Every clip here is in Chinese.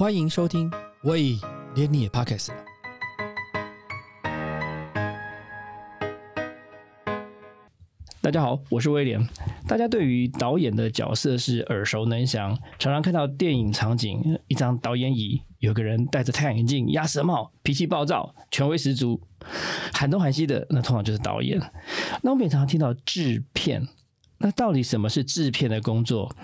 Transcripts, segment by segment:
欢迎收听，喂，连你也 Podcast 了。大家好，我是威廉。大家对于导演的角色是耳熟能详，常常看到电影场景，一张导演椅，有个人戴着太阳眼镜、鸭舌帽，脾气暴躁，权威十足，喊东喊西的，那通常就是导演。那我们也常常听到制片，那到底什么是制片的工作？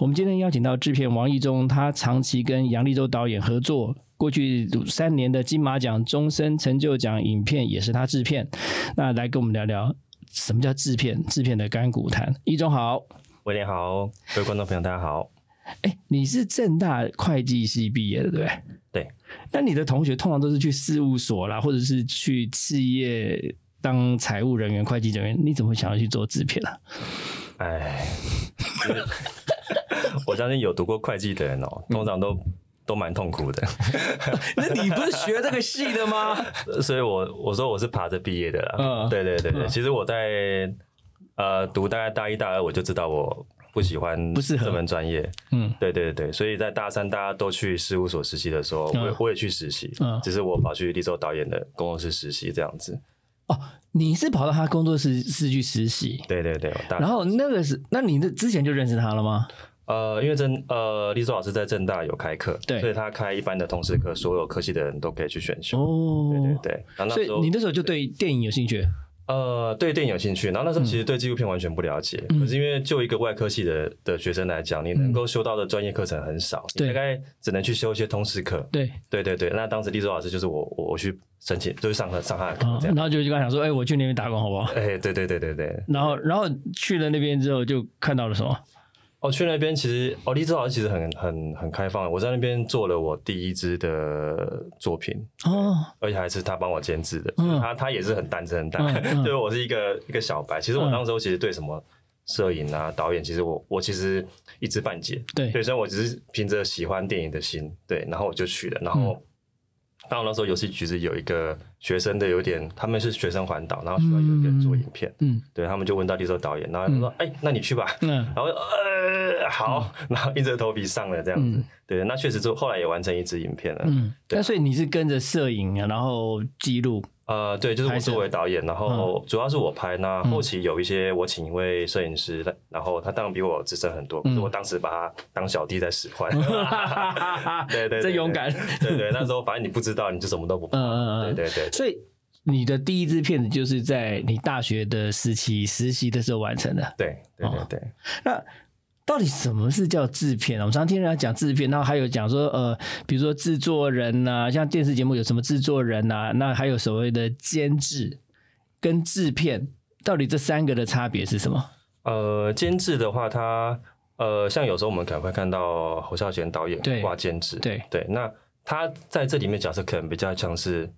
我们今天邀请到制片王一中，他长期跟杨立洲导演合作，过去三年的金马奖终身成就奖影片也是他制片。那来跟我们聊聊什么叫制片，制片的甘苦谈。一中好，威廉好，各位观众朋友大家好。哎，你是正大会计系毕业的，对不对？对。那你的同学通常都是去事务所啦，或者是去企业当财务人员、会计人员，你怎么会想要去做制片呢？哎，我相信有读过会计的人哦，通常都都蛮痛苦的。那你不是学这个系的吗？所以我我说我是爬着毕业的啦。嗯，对对对对。其实我在呃读大概大一大二，我就知道我不喜欢不适合这门专业。嗯，对对对。所以在大三大家都去事务所实习的时候，我我也去实习。嗯，只是我跑去立州导演的工作室实习这样子。哦，你是跑到他工作室是去实习？对对对。然后那个是，那你的之前就认识他了吗？呃，因为正呃，立州老师在正大有开课，对，所以他开一般的通识课，所有科系的人都可以去选修。哦，对对对。所以你那时候就对电影有兴趣？呃，对电影有兴趣。然后那时候其实对纪录片完全不了解，可是因为就一个外科系的的学生来讲，你能够修到的专业课程很少，大概只能去修一些通识课。对对对对。那当时丽洲老师就是我我我去申请，就是上课上他的课这样。然后就就跟他讲说，哎，我去那边打工好不好？哎，对对对对对。然后然后去了那边之后，就看到了什么？哦，去那边其实哦，立州老师其实很很很开放。我在那边做了我第一支的作品哦，而且还是他帮我监制的。嗯，他他也是很单纯很单，就是我是一个一个小白。其实我当时候其实对什么摄影啊、导演，其实我我其实一知半解。对，对，所以我只是凭着喜欢电影的心，对，然后我就去了。然后，到那时候游戏局子有一个学生的，有点他们是学生环岛，然后需要有一个人做影片。嗯，对他们就问到立州导演，然后他说：“哎，那你去吧。”嗯，然后呃。好，然后硬着头皮上了这样子，对，那确实就后来也完成一支影片了。嗯，那所以你是跟着摄影，然后记录？呃，对，就是我作为导演，然后主要是我拍。那后期有一些我请一位摄影师，然后他当然比我资深很多，可是我当时把他当小弟在使唤。对 对，真勇敢。对对，那时候反正你不知道，你就什么都不怕。嗯嗯嗯，对对对。所以你的第一支片子就是在你大学的时期实习的时候完成的。对对对对。那到底什么是叫制片啊我们常听人家讲制片，然后还有讲说，呃，比如说制作人呐，像电视节目有什么制作人呐，那还有所谓的监制跟制片，到底这三个的差别是什么？呃，监制的话，他呃，像有时候我们可能会看到侯孝贤导演挂监制，对对，那他在这里面角色可能比较像是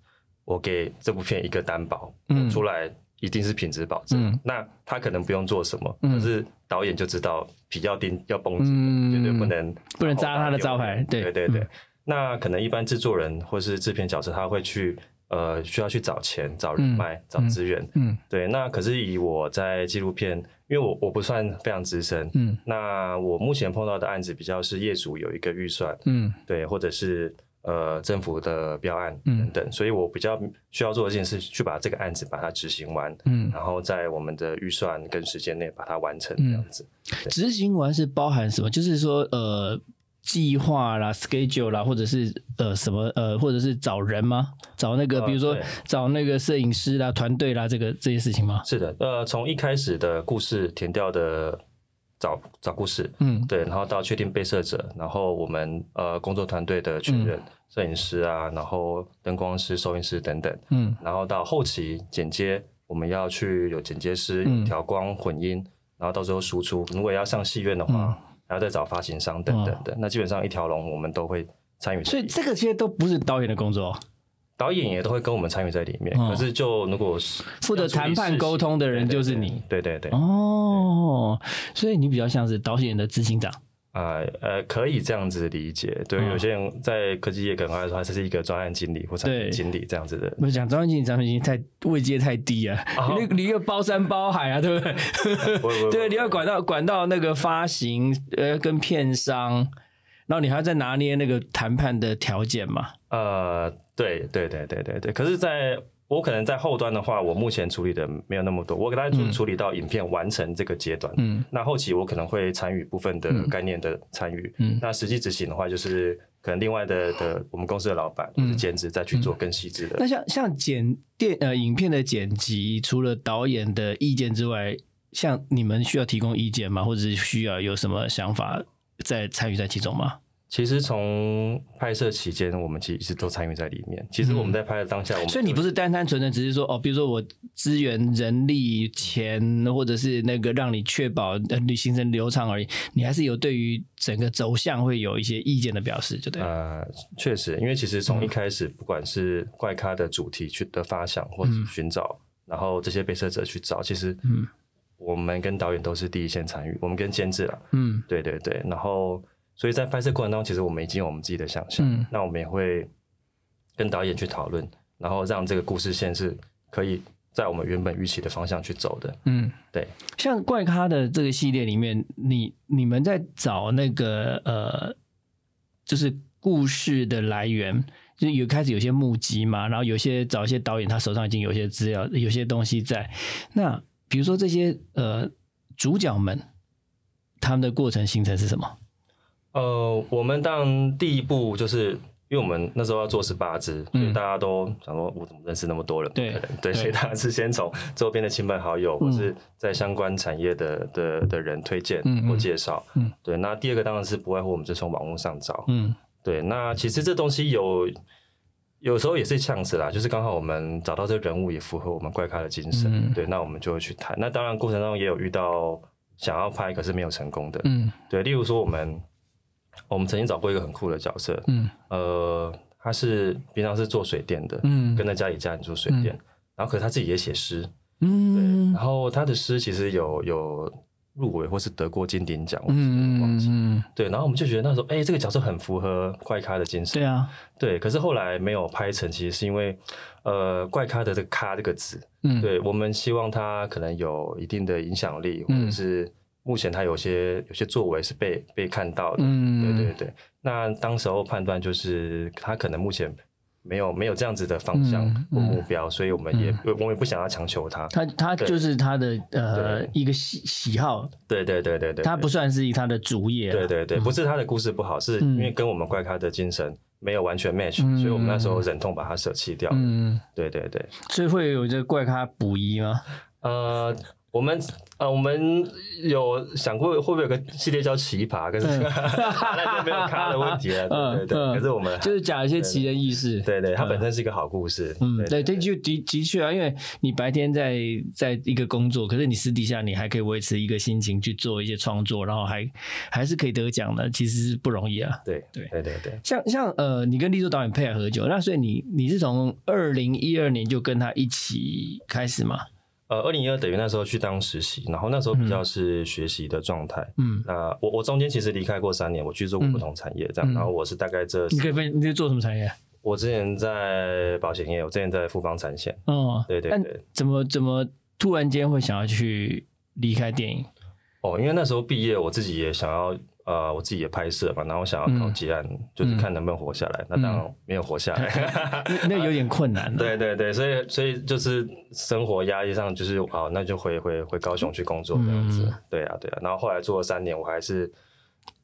我给这部片一个担保，嗯，出来。一定是品质保证，那他可能不用做什么，可是导演就知道比要钉要绷紧，绝对不能不能扎他的招牌。对对对，那可能一般制作人或是制片角色，他会去呃需要去找钱、找人脉、找资源。嗯，对。那可是以我在纪录片，因为我我不算非常资深，嗯，那我目前碰到的案子比较是业主有一个预算，嗯，对，或者是。呃，政府的标案等等，所以我比较需要做一件事，去把这个案子把它执行完，嗯，然后在我们的预算跟时间内把它完成这样子。执行完是包含什么？就是说，呃，计划啦、schedule 啦，或者是呃什么呃，或者是找人吗？找那个，比如说找那个摄影师啦、团队啦，这个这些事情吗？是的，呃，从一开始的故事填掉的。找找故事，嗯，对，然后到确定被摄者，然后我们呃工作团队的确认，摄影师啊，然后灯光师、收音师等等，嗯，然后到后期剪接，我们要去有剪接师调光、混音，然后到最后输出。如果要上戏院的话，还要再找发行商等等的。那基本上一条龙我们都会参与。所以这个其实都不是导演的工作。导演也都会跟我们参与在里面，可是就如果是负责谈判沟通的人就是你，对对对，哦，所以你比较像是导演的执行长啊，呃，可以这样子理解。对，有些人在科技业可能来说，他是一个专案经理或产品经理这样子的。不是讲专案经理、产品经理太位阶太低啊，你你要包山包海啊，对不对？对，你要管到管到那个发行呃跟片商。然后你还要再拿捏那个谈判的条件嘛？呃，对对对对对对。可是，在我可能在后端的话，我目前处理的没有那么多，我给大家处处理到影片完成这个阶段。嗯，那后期我可能会参与部分的概念的参与。嗯，那实际执行的话，就是可能另外的的我们公司的老板或者兼职再去做更细致的。那像像剪电呃影片的剪辑，除了导演的意见之外，像你们需要提供意见吗？或者是需要有什么想法在参与在其中吗？其实从拍摄期间，我们其实一直都参与在里面。其实我们在拍的当下，我们所以你不是单单纯的只是说哦，比如说我资源、人力、钱，或者是那个让你确保旅行程流畅而已。你还是有对于整个走向会有一些意见的表示，就对。呃，确实，因为其实从一开始，不管是怪咖的主题去的发想或者寻找，然后这些被摄者去找，其实嗯，我们跟导演都是第一线参与，我们跟监制了，嗯，对对对，然后。所以在拍摄过程当中，其实我们已经有我们自己的想象，那我们也会跟导演去讨论，然后让这个故事线是可以在我们原本预期的方向去走的。嗯，对。像怪咖的这个系列里面，你你们在找那个呃，就是故事的来源，就有开始有些目击嘛，然后有些找一些导演，他手上已经有些资料，有些东西在。那比如说这些呃主角们，他们的过程形成是什么？呃，我们当第一步就是，因为我们那时候要做十八支，所以大家都想说，我怎么认识那么多人？对对，所以大家是先从周边的亲朋好友，或是在相关产业的的的人推荐或介绍。嗯，对。那第二个当然是不外乎我们就从网络上找。嗯，对。那其实这东西有有时候也是这样子啦，就是刚好我们找到这个人物也符合我们怪咖的精神。对，那我们就会去谈。那当然过程当中也有遇到想要拍可是没有成功的。嗯，对。例如说我们。我们曾经找过一个很酷的角色，嗯，呃，他是平常是做水电的，嗯，跟在家里家里做水电，然后可是他自己也写诗，嗯，对，然后他的诗其实有有入围或是得过金鼎奖，嗯忘记，对，然后我们就觉得那时候，哎，这个角色很符合怪咖的精神，对啊，对，可是后来没有拍成，其实是因为，呃，怪咖的这个“咖”这个字，嗯，对我们希望他可能有一定的影响力，或者是。目前他有些有些作为是被被看到的，嗯对对对。那当时候判断就是他可能目前没有没有这样子的方向或目标，所以我们也我们也不想要强求他。他他就是他的呃一个喜喜好，对对对对对。他不算是他的主业，对对对，不是他的故事不好，是因为跟我们怪咖的精神没有完全 match，所以我们那时候忍痛把它舍弃掉。嗯，对对对。所以会有这怪咖补遗吗？呃。我们呃，我们有想过会不会有个系列叫奇葩，可是 那就没有咖的问题了。对对对，可是我们就是讲一些奇人异事。对对，它本身是一个好故事。嗯，对，这，就的的确啊，因为你白天在在一个工作，可是你私底下你还可以维持一个心情去做一些创作，然后还还是可以得奖的，其实是不容易啊。对对对对对，像像呃，你跟立柱导演配合很久，那所以你你是从二零一二年就跟他一起开始吗？呃，二零一二等于那时候去当实习，然后那时候比较是学习的状态。嗯，那我我中间其实离开过三年，我去做过不同产业，这样。然后我是大概这，你可以分，你在做什么产业？我之前在保险业，我之前在富邦产险。哦，对对对。怎么怎么突然间会想要去离开电影？哦，因为那时候毕业，我自己也想要。呃，我自己也拍摄嘛，然后想要考结案，就是看能不能活下来。那当然没有活下来，那有点困难。对对对，所以所以就是生活压力上，就是好，那就回回回高雄去工作这样子。对啊对啊，然后后来做了三年，我还是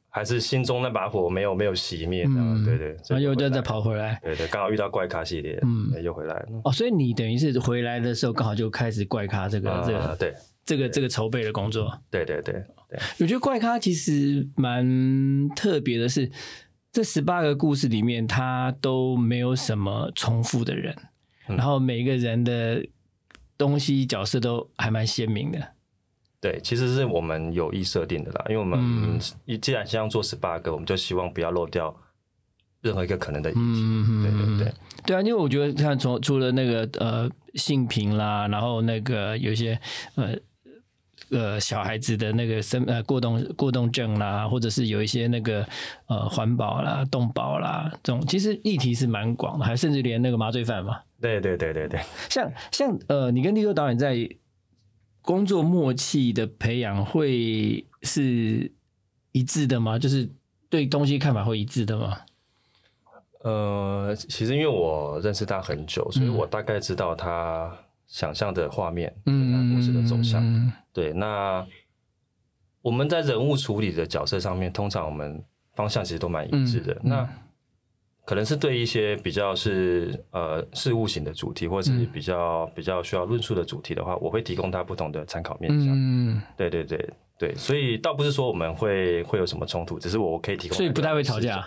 还是心中那把火没有没有熄灭。嗯，对对，然后又再再跑回来。对对，刚好遇到怪咖系列，嗯，又回来了。哦，所以你等于是回来的时候，刚好就开始怪咖这个这个对。这个这个筹备的工作，对对对对，我觉得怪咖其实蛮特别的，是这十八个故事里面，他都没有什么重复的人，然后每一个人的东西角色都还蛮鲜明的。对，其实是我们有意设定的啦，因为我们既然想要做十八个，我们就希望不要漏掉任何一个可能的议题。对对对，对啊，因为我觉得像从除了那个呃性平啦，然后那个有些呃。呃，小孩子的那个生呃过动过动症啦，或者是有一些那个呃环保啦、动保啦这种，其实议题是蛮广的，还甚至连那个麻醉犯嘛。对对对对对，像像呃，你跟立秋导演在工作默契的培养会是一致的吗？就是对东西看法会一致的吗？呃，其实因为我认识他很久，所以我大概知道他想象的画面，嗯，故事的走向。对，那我们在人物处理的角色上面，通常我们方向其实都蛮一致的。那可能是对一些比较是呃事物型的主题，或者是比较比较需要论述的主题的话，我会提供他不同的参考面向。嗯，对对对对，所以倒不是说我们会会有什么冲突，只是我可以提供，所以不太会吵架。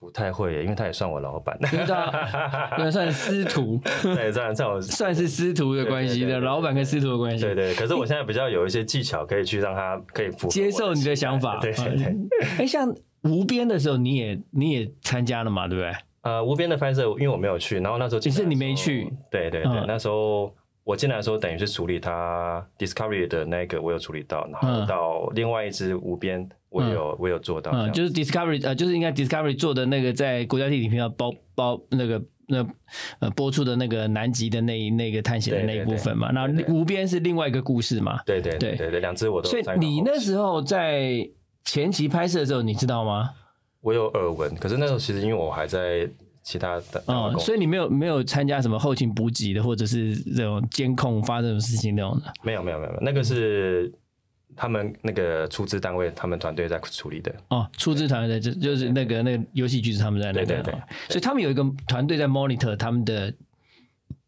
不太会，因为他也算我老板，对啊，因为算师徒，对，算算我 算是师徒的关系的，老板跟师徒的关系，对对。可是我现在比较有一些技巧，可以去让他可以接受你的想法，对对对。哎，像无边的时候，你也你也参加了嘛，对不对？呃，无边的拍摄，因为我没有去，然后那时候其实你没去，对对对，那时候。我进来的时候，等于是处理它 Discovery 的那个，我有处理到，然后到另外一只无边，我有我有做到，嗯就是 Discovery 呃，就是应该 Discovery 做的那个在国家地理频道包包那个那呃播出的那个南极的那那个探险的那一部分嘛，那无边是另外一个故事嘛，对对对对对，两只我都。所以你那时候在前期拍摄的时候，你知道吗？我有耳闻，可是那时候其实因为我还在。其他的哦，所以你没有没有参加什么后勤补给的，或者是这种监控发生什么事情那种的？没有没有没有，那个是他们那个出资单位，他们团队在处理的。哦，出资团队就就是那个那个游戏局是他们在那边，所以他们有一个团队在 monitor 他们的。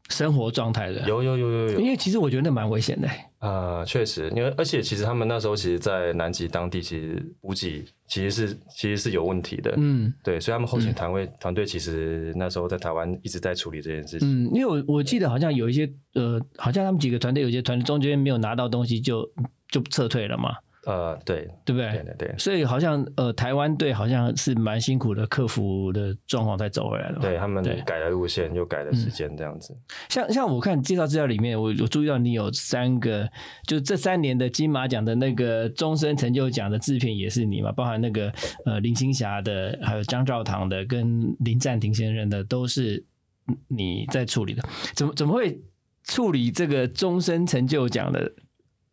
生活状态的有有有有有，因为其实我觉得那蛮危险的。呃，确实，因为而且其实他们那时候其实，在南极当地其实补给其实是其实是有问题的。嗯，对，所以他们后勤团队团队其实那时候在台湾一直在处理这件事情。嗯，因为我我记得好像有一些呃，好像他们几个团队有些团队中间没有拿到东西就就撤退了嘛。呃，对，对不对？对对对，所以好像呃，台湾队好像是蛮辛苦的，克服的状况才走回来的。对他们改了路线，又改了时间，这样子。像像我看介绍资料里面，我我注意到你有三个，就这三年的金马奖的那个终身成就奖的制片也是你嘛？包含那个呃林青霞的，还有张兆堂的，跟林暂停先生的，都是你在处理的。怎么怎么会处理这个终身成就奖的？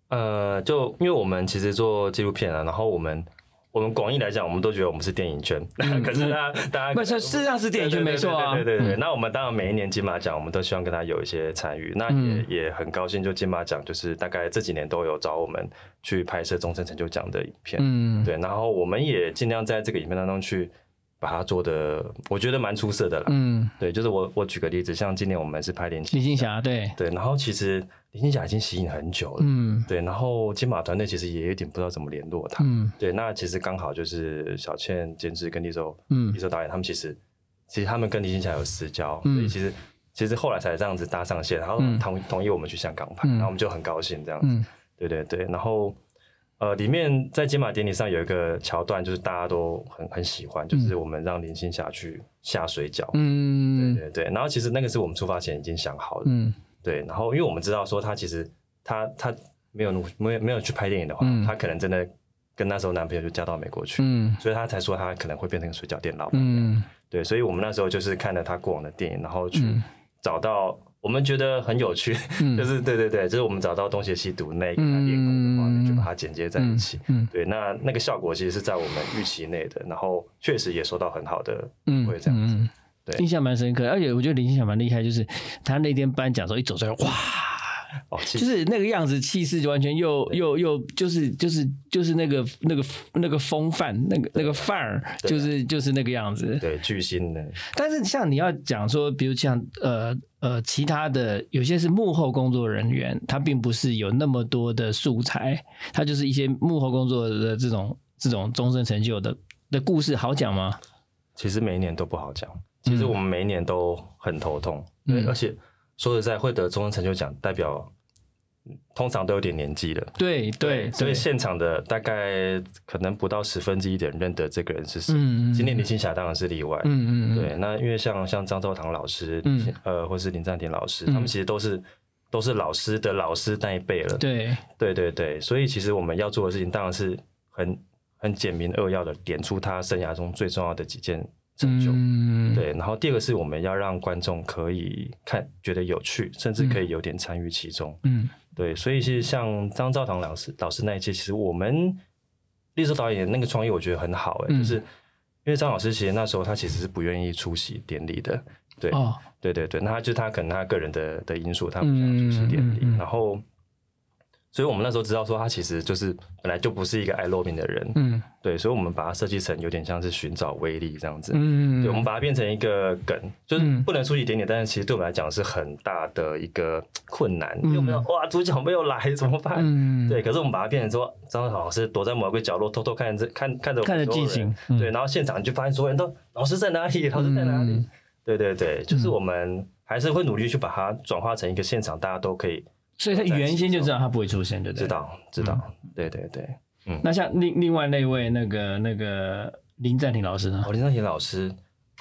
呃，就因为我们其实做纪录片啊，然后我们我们广义来讲，我们都觉得我们是电影圈，可是大家大家不是事实上是电影圈没错啊，对对对。那我们当然每一年金马奖，我们都希望跟他有一些参与，那也也很高兴，就金马奖就是大概这几年都有找我们去拍摄终身成就奖的影片，嗯，对，然后我们也尽量在这个影片当中去。把它做的，我觉得蛮出色的了。嗯，对，就是我我举个例子，像今年我们是拍林青霞，对。对，然后其实林青霞已经吸引很久了，嗯，对，然后金马团队其实也有点不知道怎么联络他，嗯，对，那其实刚好就是小倩监制跟李周，嗯，李周导演他们其实其实他们跟林青霞有私交，所以其实其实后来才这样子搭上线，然后同同意我们去香港拍，然后我们就很高兴这样子，对对对，然后。呃，里面在金马典礼上有一个桥段，就是大家都很很喜欢，就是我们让林青霞去下水饺。嗯，对对对。然后其实那个是我们出发前已经想好的。嗯，对。然后因为我们知道说她其实她她没有没有没有去拍电影的话，她可能真的跟那时候男朋友就嫁到美国去。嗯，所以她才说她可能会变成水饺店老板。嗯，对。所以我们那时候就是看了她过往的电影，然后去找到。我们觉得很有趣，就是对对对，就是我们找到东邪西毒那一个练功的画面，就把它剪接在一起。对，那那个效果其实是在我们预期内的，然后确实也收到很好的会这样子。对，印象蛮深刻，而且我觉得林青霞蛮厉害，就是他那天颁奖时候一走出来，哇！哦，就是那个样子，气势就完全又又又就是就是就是那个那个那个风范，那个那个范儿，就是就是那个样子。对，巨星的。但是像你要讲说，比如像呃呃其他的有些是幕后工作人员，他并不是有那么多的素材，他就是一些幕后工作的这种这种终身成就的的故事，好讲吗？其实每一年都不好讲，其实我们每一年都很头痛，对，而且。说实在，会得终身成就奖，代表通常都有点年纪了。对对，所以现场的大概可能不到十分之一的人认得这个人是谁。嗯嗯。今天林青霞当然是例外。嗯嗯对，那因为像像张兆堂老师，呃，或是林占廷老师，他们其实都是都是老师的老师那一辈了。对对对对，所以其实我们要做的事情，当然是很很简明扼要的点出他生涯中最重要的几件。成就，对，然后第二个是我们要让观众可以看觉得有趣，甚至可以有点参与其中，嗯，对，所以其实像张兆堂老师老师那一届，其实我们立州导演那个创意我觉得很好，哎，就是因为张老师其实那时候他其实是不愿意出席典礼的，对，哦，对对对，那他就他可能他个人的的因素，他不想出席典礼，然后，所以我们那时候知道说他其实就是本来就不是一个爱露面的人，嗯。对，所以我们把它设计成有点像是寻找威力这样子，嗯，对，我们把它变成一个梗，就是嗯。不能出席典礼，但是其实对我们来讲是很大的一个困难，嗯。因为我们要哇主角没有来怎么办？嗯，对，可是我们把它变成说，张老师躲在某个角落偷偷看着看看着我看着所有人进行嗯。对，然后现场你就发现所有人都老师在哪里，老师在哪里？嗯。对对对，就是我们还是会努力去把它转化成一个现场，大家都可以所以他原先就知道他不会出现，对不对？知。道知道。对对对，嗯那像另另外那位那个那个林赞廷老师呢？哦，林尚贤老师，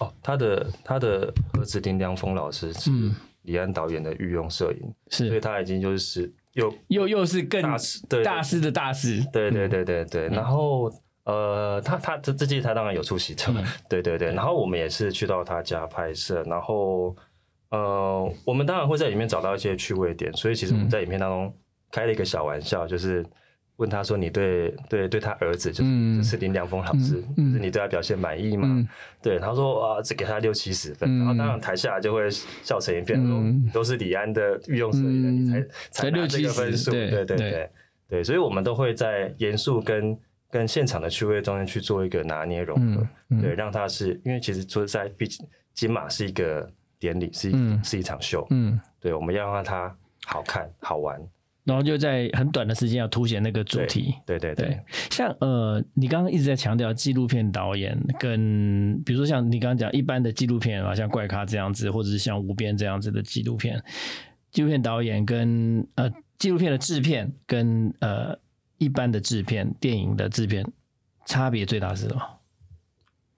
哦，他的他的儿子林良峰老师是嗯李安导演的御用摄影，是所以他已经就是又又又是更大师对对大师的大师，对对对对对，然后呃，他他这这届他当然有出席 的，对对对，然后我们也是去到他家拍摄，然后呃，我们当然会在里面找到一些趣味点，所以其实我们在影片当中开了一个小玩笑，就是。问他说：“你对对对他儿子，就是、嗯就是林良峰老师，嗯就是你对他表现满意吗？”嗯对，他说：“啊，只给他六七十分。嗯然后当然台下就会笑成一片，说都是李安的御用摄影人，嗯你才才拿这个分数。对对对对所以我们都会在严肃跟跟现场的趣味中间去做一个拿捏融合，对，让他是因为其实说实在，毕竟金马是一个典礼，是一、嗯。是一场秀，嗯，对，我们要让它好看好玩，然后就在很短的时间要凸显那个主题。对对对对，像呃，你刚刚一直在强调纪录片导演跟，比如说像你刚刚讲一般的纪录片啊，像怪咖这样子，或者是像无边这样子的纪录片，纪录片导演跟呃纪录片的制片跟呃一般的制片、电影的制片差别最大是什么？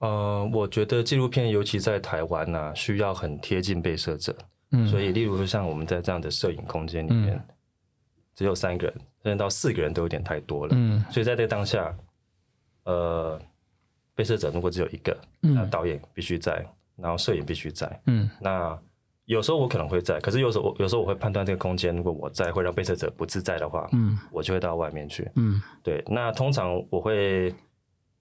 呃，我觉得纪录片尤其在台湾呢、需要很贴近被摄者，嗯，所以例如说像我们在这样的摄影空间里面，只有三个人，甚至到四个人都有点太多了。嗯所以在这个当下，呃，被摄者如果只有一个，嗯那导演必须在，然后摄影必须在。嗯那有时候我可能会在，可是有时候我有时候我会判断这个空间，如果我在会让被摄者不自在的话，嗯我就会到外面去。嗯对，那通常我会，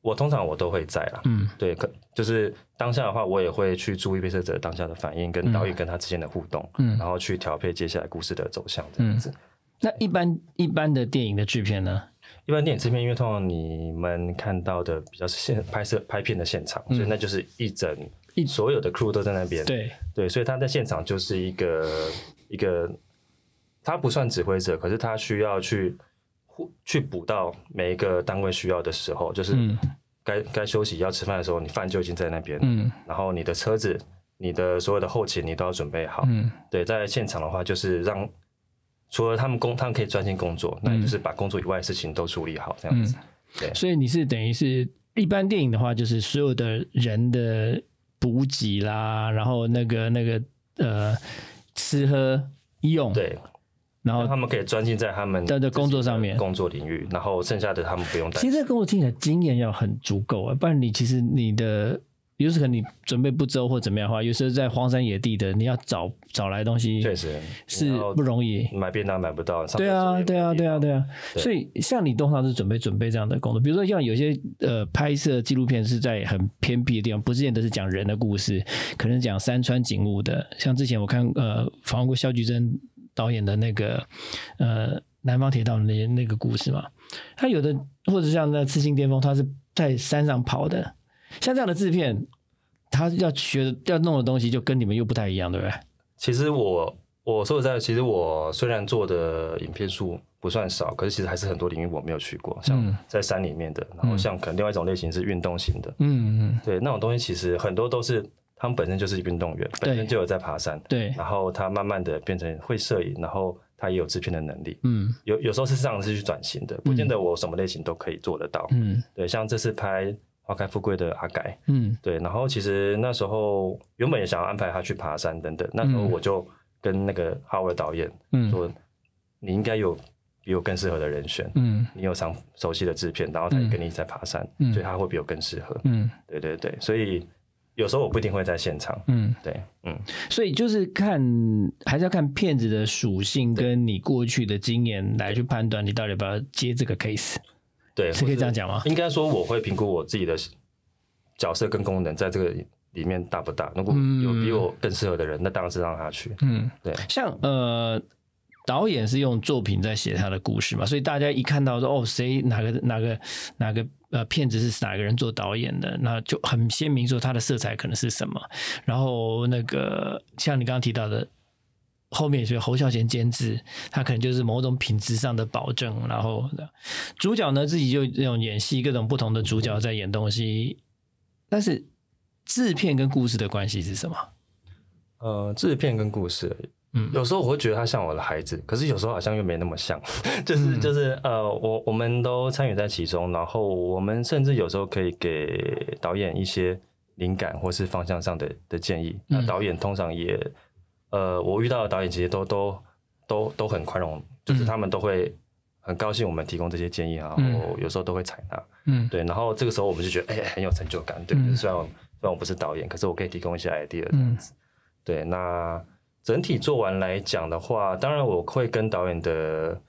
我通常我都会在啦。嗯对，可就是当下的话，我也会去注意被摄者当下的反应，跟导演跟他之间的互动，嗯然后去调配接下来故事的走向这样子。那一般一般的电影的制片呢？一般电影制片，因为通常你们看到的比较是现拍摄拍片的现场，所以那就是一整嗯一所有的 crew 都在那边。对，对，所以他在现场就是一个一个，他不算指挥者，可是他需要去互去补到每一个单位需要的时候，就是嗯。该该休息要吃饭的时候，你饭就已经在那边，嗯。然后你的车子、你的所有的后勤你都要准备好。嗯。对，在现场的话，就是让除了他们工，他们可以专心工作，那也就是把工作以外的事情都处理好，这样子。对。所以你是等于是一般电影的话，就是所有的人的补给啦，然后那个那个呃吃喝用，，对，然后他们可以专心在他们在这工作上面工作领域，然后剩下的他们不用担心。其实这个工作听起来经验要很足够啊，不然你其实你的有时候可能你准备不周或怎么样的话，有时候在荒山野地的，你要找找来东西确实是不容易。买便当买不到，上对啊，对啊，对啊，对啊。对所以像你通常是准备准备这样的工作，比如说像有些呃拍摄纪录片是在很偏僻的地方，不是见得是讲人的故事，可能讲山川景物的。像之前我看呃访问过肖菊珍导演的那个呃南方铁道的那那个故事嘛，他有的或者像那刺青巅峰，他是在山上跑的，像这样的制片。他要学要弄的东西就跟你们又不太一样，对不对？其实我我说实在的，其实我虽然做的影片数不算少，可是其实还是很多领域我没有去过，像嗯。在山里面的，然后像可能另外一种类型是运动型的，嗯嗯，对那种东西其实很多都是他们本身就是运动员，本身就有在爬山，对，然后他慢慢的变成会摄影，然后他也有制片的能力。嗯。有有时候是这样子去转型的，不见得我什么类型都可以做得到。嗯。对，像这次拍《花开富贵的阿改》，嗯。对，然后其实那时候原本也想要安排他去爬山等等，那时候嗯我就跟那个哈维导演嗯。说，你应该有比我更适合的人选，嗯。你有常熟悉的制片，然后他也跟你在爬山，嗯。所以他会比我更适合。嗯。对对对，所以有时候我不一定会在现场。嗯。对，嗯，所以就是看，还是要看骗子的属性跟你过去的经验来去判断你到底要不要接这个 case，对，是可以这样讲吗？应该说我会评估我自己的角色跟功能在这个里面大不大？如果有比我更适合的人，那当然是让他去。嗯，对。像呃，导演是用作品在写他的故事嘛，所以大家一看到说哦，谁哪个哪个哪个呃片子是哪个人做导演的，那就很鲜明说他的色彩可能是什么。然后那个像你刚刚提到的。后面是侯孝贤监制，他可能就是某种品质上的保证。然后主角呢，自己就那种演戏，各种不同的主角在演东西。但是制片跟故事的关系是什么？呃，制片跟故事，嗯，有时候我会觉得他像我的孩子，可是有时候好像又没那么像。就是就是呃，我我们都参与在其中，然后我们甚至有时候可以给导演一些灵感或是方向上的的建议。那导演通常也。呃，我遇到的导演其实都都都都很宽容，就是他们都会很高兴我们提供这些建议啊，然后有时候都会采纳，嗯，对，然后这个时候我们就觉得哎很有成就感，对，虽然虽然我不是导演，可是我可以提供一些 idea 这样子，对，那整体做完来讲的话，当然我会跟导演的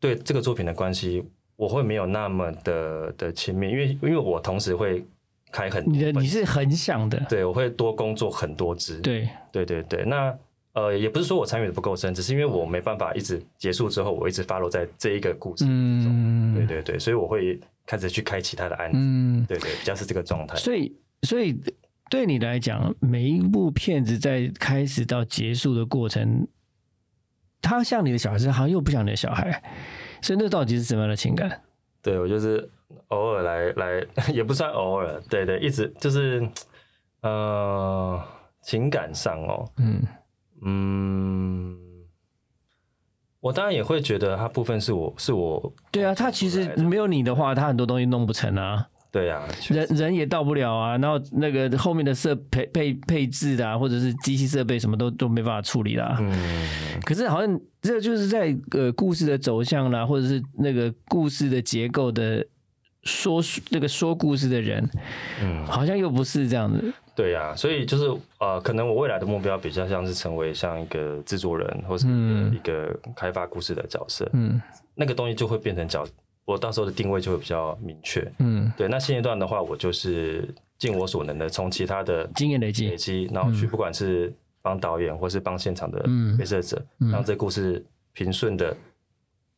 对这个作品的关系，我会没有那么的的亲密，因为因为我同时会。开很你的你是很想的，对我会多工作很多支，对对对对。那呃，也不是说我参与的不够深，只是因为我没办法一直结束之后，我一直 follow 在这一个故事中，对对对，所以我会开始去开其他的案子，对对，比较是这个状态。所以所以对你来讲，每一部片子在开始到结束的过程，他像你的小孩，好像又不像你的小孩，所以那到底是什么样的情感？对我就是。偶尔来来 也不算偶尔，对对，一直就是，呃，情感上哦，嗯嗯，我当然也会觉得他部分是我是我，对啊，他其实没有你的话，他很多东西弄不成啊，对啊，人人也到不了啊，然后那个后面的设配配配置啊，或者是机器设备什么都都没办法处理啦，嗯，可是好像这就是在呃故事的走向啦，或者是那个故事的结构的。说那个说故事的人，嗯，好像又不是这样子。对呀，所以就是呃，可能我未来的目标比较像是成为像一个制作人，或是一个开发故事的角色。嗯，那个东西就会变成角，我到时候的定位就会比较明确。嗯，对。那现阶段的话，我就是尽我所能的从其他的经验累积累积，然后去不管是帮导演，或是帮现场的拍摄者，让这故事平顺的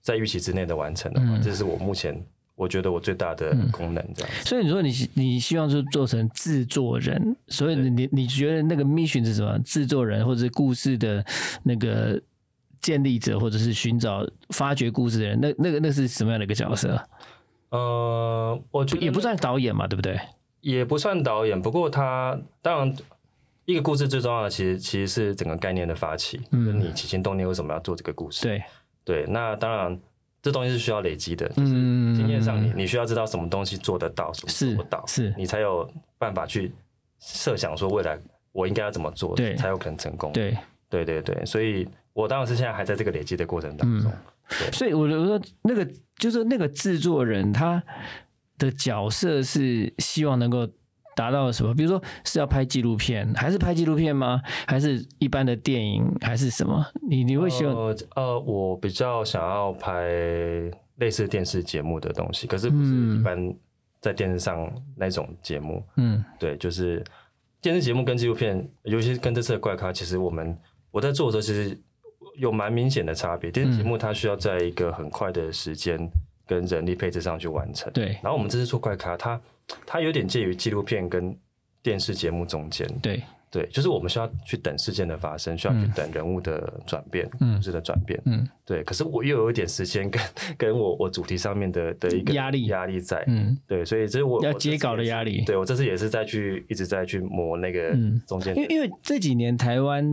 在预期之内的完成的话，这是我目前。我觉得我最大的功能这样，所以你说你你希望是做成制作人，所以你你觉得那个 mission 是什么？制作人或者是故事的那个建立者，或者是寻找发掘故事的人，那那个那是什么样的一个角色？呃，我觉得也不算导演嘛，对不对？也不算导演，不过他当然一个故事最重要的，其实其实是整个概念的发起，嗯，你起心动念为什么要做这个故事？对对，那当然。这东西是需要累积的，就是经验上，你你需要知道什么东西做得到，什么做不到，是你才有办法去设想说未来我应该要怎么做，才有可能成功。对，对对对，所以我当然是现在还在这个累积的过程当中。所以我就说那个就是那个制作人他的角色是希望能够。达到了什么？比如说是要拍纪录片，还是拍纪录片吗？还是一般的电影，还是什么？你你会希望？呃，我比较想要拍类似电视节目的东西，可是不是一般在电视上那种节目。嗯，对，就是电视节目跟纪录片，尤其是跟这次的怪咖，其实我们我在做的时候，其实有蛮明显的差别。电视节目它需要在一个很快的时间跟人力配置上去完成。对，然后我们这次做怪咖，它它有点介于纪录片跟电视节目中间，对对，就是我们需要去等事件的发生，需要去等人物的转变，故事的转变，嗯，对。可是我又有一点时间跟跟我我主题上面的的一个压力压力在，嗯，对，所以这是我要接稿的压力。对我这次也是在去一直在去磨那个中间，因为因为这几年台湾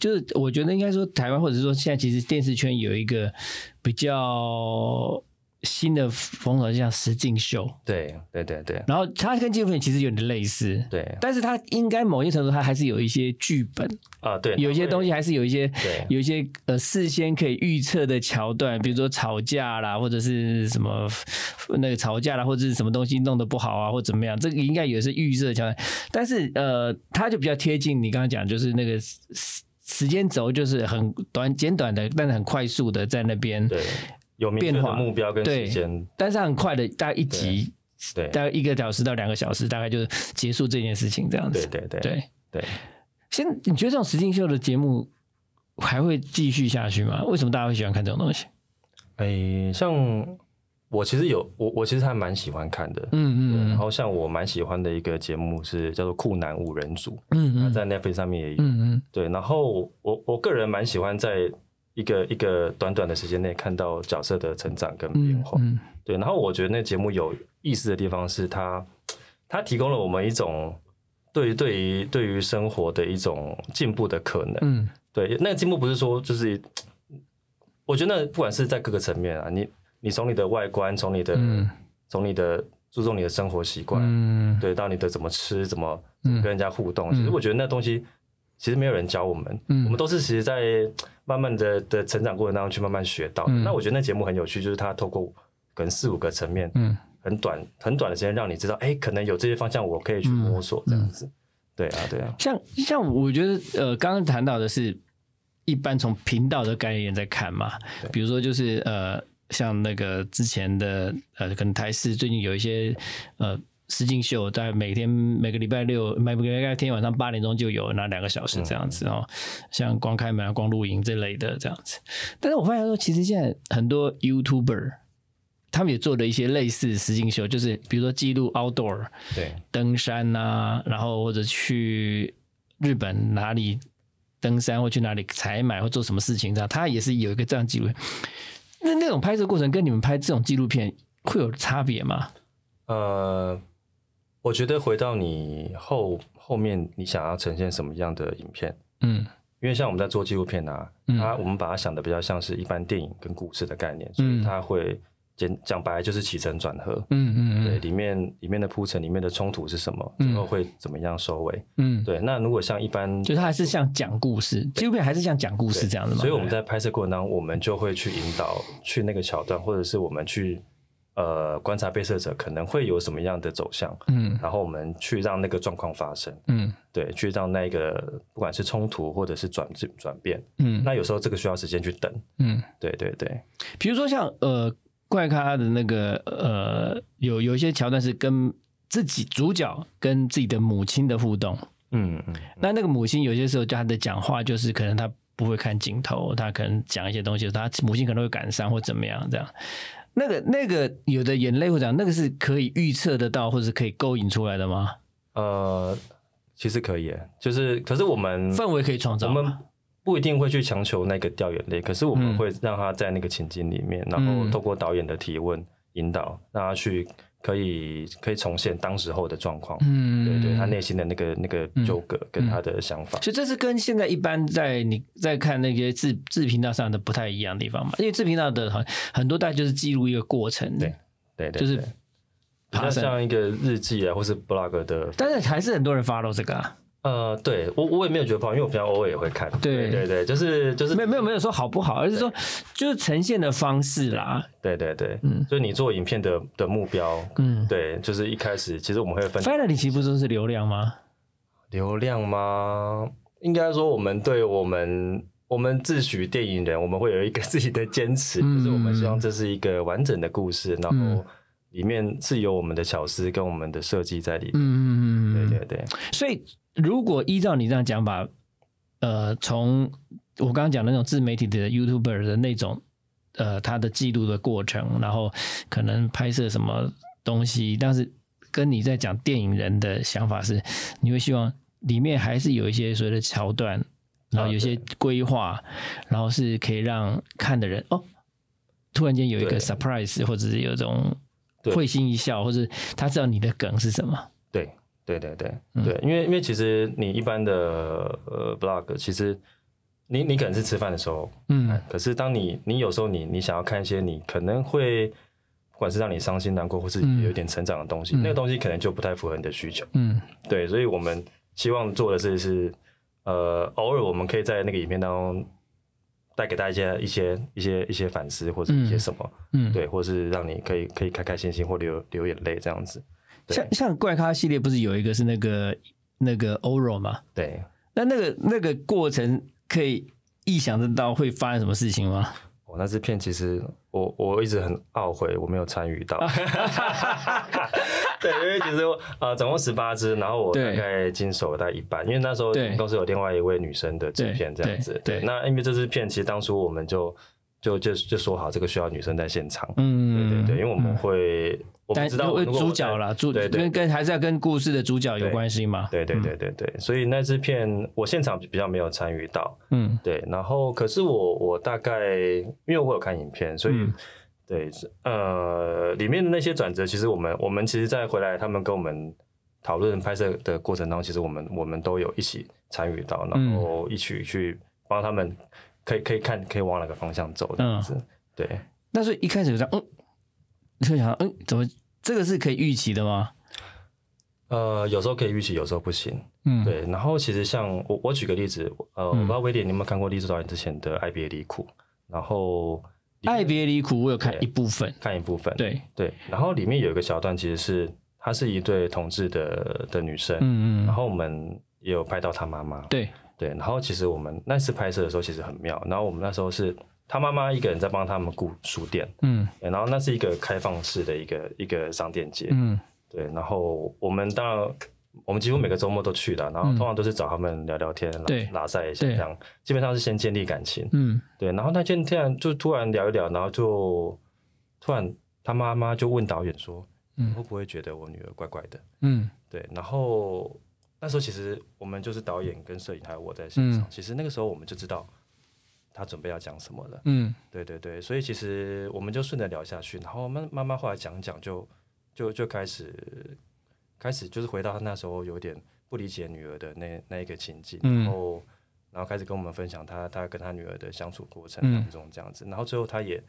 就是我觉得应该说台湾或者说现在其实电视圈有一个比较。新的风格就像实境秀，对对对对，然后它跟纪录片其实有点类似，对，但是它应该某些程度它还是有一些剧本啊，对，有一些东西还是有一些，对，有一些呃事先可以预测的桥段，比如说吵架啦，或者是什么那个吵架啦，或者是什么东西弄得不好啊，或怎么样，这个应该也是预设桥段，但是呃，它就比较贴近你刚刚讲，就是那个时时间轴就是很短简短的，但是很快速的在那边，对。有变化目标跟时间，但是很快的，大概一集对，大概一个小时到两个小时，大概就结束这件事情这样子。对对对对对。现你觉得这种实境秀的节目还会继续下去吗？为什么大家会喜欢看这种东西？哎，像我其实有我我其实还蛮喜欢看的，嗯嗯。然后像我蛮喜欢的一个节目是叫做《酷男五人组》，嗯嗯，在 Netflix 上面也有，嗯嗯。对，然后我我个人蛮喜欢在一个一个短短的时间内看到角色的成长跟变化，嗯。对，然后我觉得那节目有意思的地方是它它提供了我们一种。对于对于对于生活的一种进步的可能，嗯，对，那个进步不是说就是，我觉得不管是在各个层面啊，你你从你的外观，从你的从你的注重你的生活习惯，嗯，对，到你的怎么吃，怎么跟人家互动，其实我觉得那东西其实没有人教我们，嗯，我们都是其实在慢慢的的成长过程当中去慢慢学到。那我觉得那节目很有趣，就是他透过可能四五个层面，嗯。很短很短的时间，让你知道，哎，可能有这些方向，我可以去摸索这样子。对啊，对啊。像像我觉得，呃，刚刚谈到的是，一般从频道的概念在看嘛。比如说，就是呃，像那个之前的呃，可能台视最近有一些呃实境秀，在每天每个礼拜六每个礼拜天晚上八点钟就有那两个小时这样子哦。像光开门、光露营这类的这样子。但是我发现说，其实现在很多 YouTuber。他们也做了一些类似实境秀，就是比如说记录 outdoor，对，登山啊，然后或者去日本哪里登山，或去哪里采买，或做什么事情这样，他也是有一个这样记录。那那种拍摄过程跟你们拍这种纪录片会有差别吗？呃，我觉得回到你后后面，你想要呈现什么样的影片？嗯，因为像我们在做纪录片啊，它我们把它想的比较像是一般电影跟故事的概念，所以它会。讲讲白就是起承转合，嗯嗯嗯对，里面里面的铺陈，里面的冲突是什么，最后会怎么样收尾？嗯，对。那如果像一般，就是还是像讲故事，纪录片还是像讲故事这样的嘛？所以我们在拍摄过程当中，我们就会去引导去那个桥段，或者是我们去呃观察被摄者可能会有什么样的走向，嗯，然后我们去让那个状况发生，嗯，对，去让那个不管是冲突或者是转转变，嗯，那有时候这个需要时间去等，嗯，对对对。比如说像呃。怪咖的那个呃，有有一些桥段是跟自己主角跟自己的母亲的互动，嗯嗯，那那个母亲有些时候他的讲话就是可能他不会看镜头，他可能讲一些东西，他母亲可能会感伤或怎么样这样，那个那个有的眼泪会讲那个是可以预测得到或者是可以勾引出来的吗？呃，其实可以，就是可是我们氛围可以创造我们？不一定会去强求那个掉眼泪，可是我们会让他在那个情境里面，然后透过导演的提问引导，让他去可以可以重现当时候的状况，嗯，对对，他内心的那个那个纠葛跟他的想法。所以这是跟现在一般在你在看那些自自频道上的不太一样的地方嘛？因为自频道的很很多代就是记录一个过程，对对对，就是爬像一个日记啊，或是 blog 的，但是还是很多人 follow 这个啊。呃，对我我也没有觉得不好，因为我平常偶尔也会看。对对对，就是就是没有没有没有说好不好，而是说就是呈现的方式啦。对对对，嗯，就是你做影片的的目标，嗯，对，就是一开始其实我们会分。Finally，其实不都是流量吗？流量吗？应该说我们对我们我们自诩电影人，我们会有一个 自己的坚持，就是我们希望这是一个完整的故事，然后里面是有我们的巧思跟我们的设计在里面。嗯嗯嗯，对对对，所以。如果依照你这样讲法，呃，从我刚刚讲的那种自媒体的 YouTuber 的那种，呃，他的记录的过程，然后可能拍摄什么东西，但是跟你在讲电影人的想法是，你会希望里面还是有一些所谓的桥段，然后有些规划，然后是可以让看的人哦，突然间有一个 surprise，或者是有一种会心一笑，或者他知道你的梗是什么，对。对对对对，因为因为其实你一般的呃 blog，其实你你可能是吃饭的时候，嗯，可是当你你有时候你你想要看一些你可能会不管是让你伤心难过或是有点成长的东西，那个东西可能就不太符合你的需求，嗯，对，所以我们希望做的是是呃偶尔我们可以在那个影片当中带给大家一些一些一些反思或者一些什么，嗯，对，或是让你可以可以开开心心或流流眼泪这样子。像像怪咖系列不是有一个是那个那个 Oro 吗？对，那那个那个过程可以意想得到会发生什么事情吗？我那支片其实我我一直很懊悔我没有参与到。对，因为其实呃总共十八支，然后我大概经手大概一半，因为那时候公司有另外一位女生的制片这样子。对，那因为这支片其实当初我们就。就就就说好，这个需要女生在现场。嗯，对对对，因为我们会，我们知道主角啦，主跟跟还是要跟故事的主角有关系嘛。对对对对对，所以那支片我现场比较没有参与到。嗯，对。然后，可是我我大概因为我有看影片，所以对呃里面的那些转折，其实我们我们其实在回来他们跟我们讨论拍摄的过程当中，其实我们我们都有一起参与到，然后一起去帮他们。可以可以看，可以往哪个方向走这样子，对。那是一开始就这样，嗯，你会想，嗯，怎么这个是可以预期的吗？呃，有时候可以预期，有时候不行。嗯，对。然后其实像我，我举个例子，呃，我不知道威廉你有没有看过励志导演之前的《爱别离苦》，然后《爱别离苦》我有看一部分，看一部分，对对。然后里面有一个小段，其实是她是一对同志的的女生，嗯嗯。然后我们也有拍到她妈妈，对。对，然后其实我们那次拍摄的时候其实很妙，然后我们那时候是他妈妈一个人在帮他们顾书店，嗯，然后那是一个开放式的一个一个商店街，嗯，对，然后我们当然我们几乎每个周末都去的，然后通常都是找他们聊聊天，对，拉塞一下这样，基本上是先建立感情，嗯，对，然后那天突然就突然聊一聊，然后就突然他妈妈就问导演说，嗯，会不会觉得我女儿怪怪的？嗯，对，然后。那时候其实我们就是导演跟摄影还有我在现场，其实那个时候我们就知道他准备要讲什么了。嗯，对对对，所以其实我们就顺着聊下去，然后慢慢慢后来讲讲，就就就开始开始就是回到他那时候有点不理解女儿的那那一个情境，然后然后开始跟我们分享他他跟他女儿的相处过程当中这样子，然后最后他也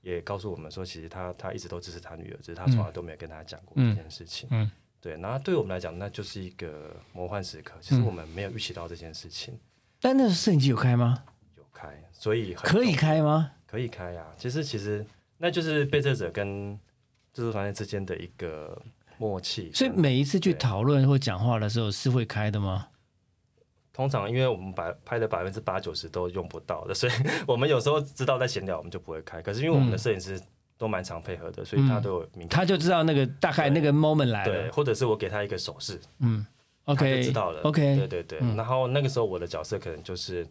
也告诉我们说，其实他他一直都支持他女儿，只是他从来都没有跟他讲过这件事情。嗯。对，然后对我们来讲，那就是一个魔幻时刻。其实我们没有预期到这件事情。但那个摄影机有开吗？有开，所以可以开吗？可以开呀。其实，其实那就是被摄者跟制作团队之间的一个默契。所以每一次去讨论或讲话的时候是会开的吗？通常，因为我们百拍的百分之八九十都用不到的，所以 我们有时候知道在闲聊，我们就不会开。可是因为我们的摄影师。都蛮常配合的，所以他都有明，他就知道那个大概那个 moment 来了，对，或者是我给他一个手势，嗯，OK，知道了，OK，对对对，然后那个时候我的角色可能就是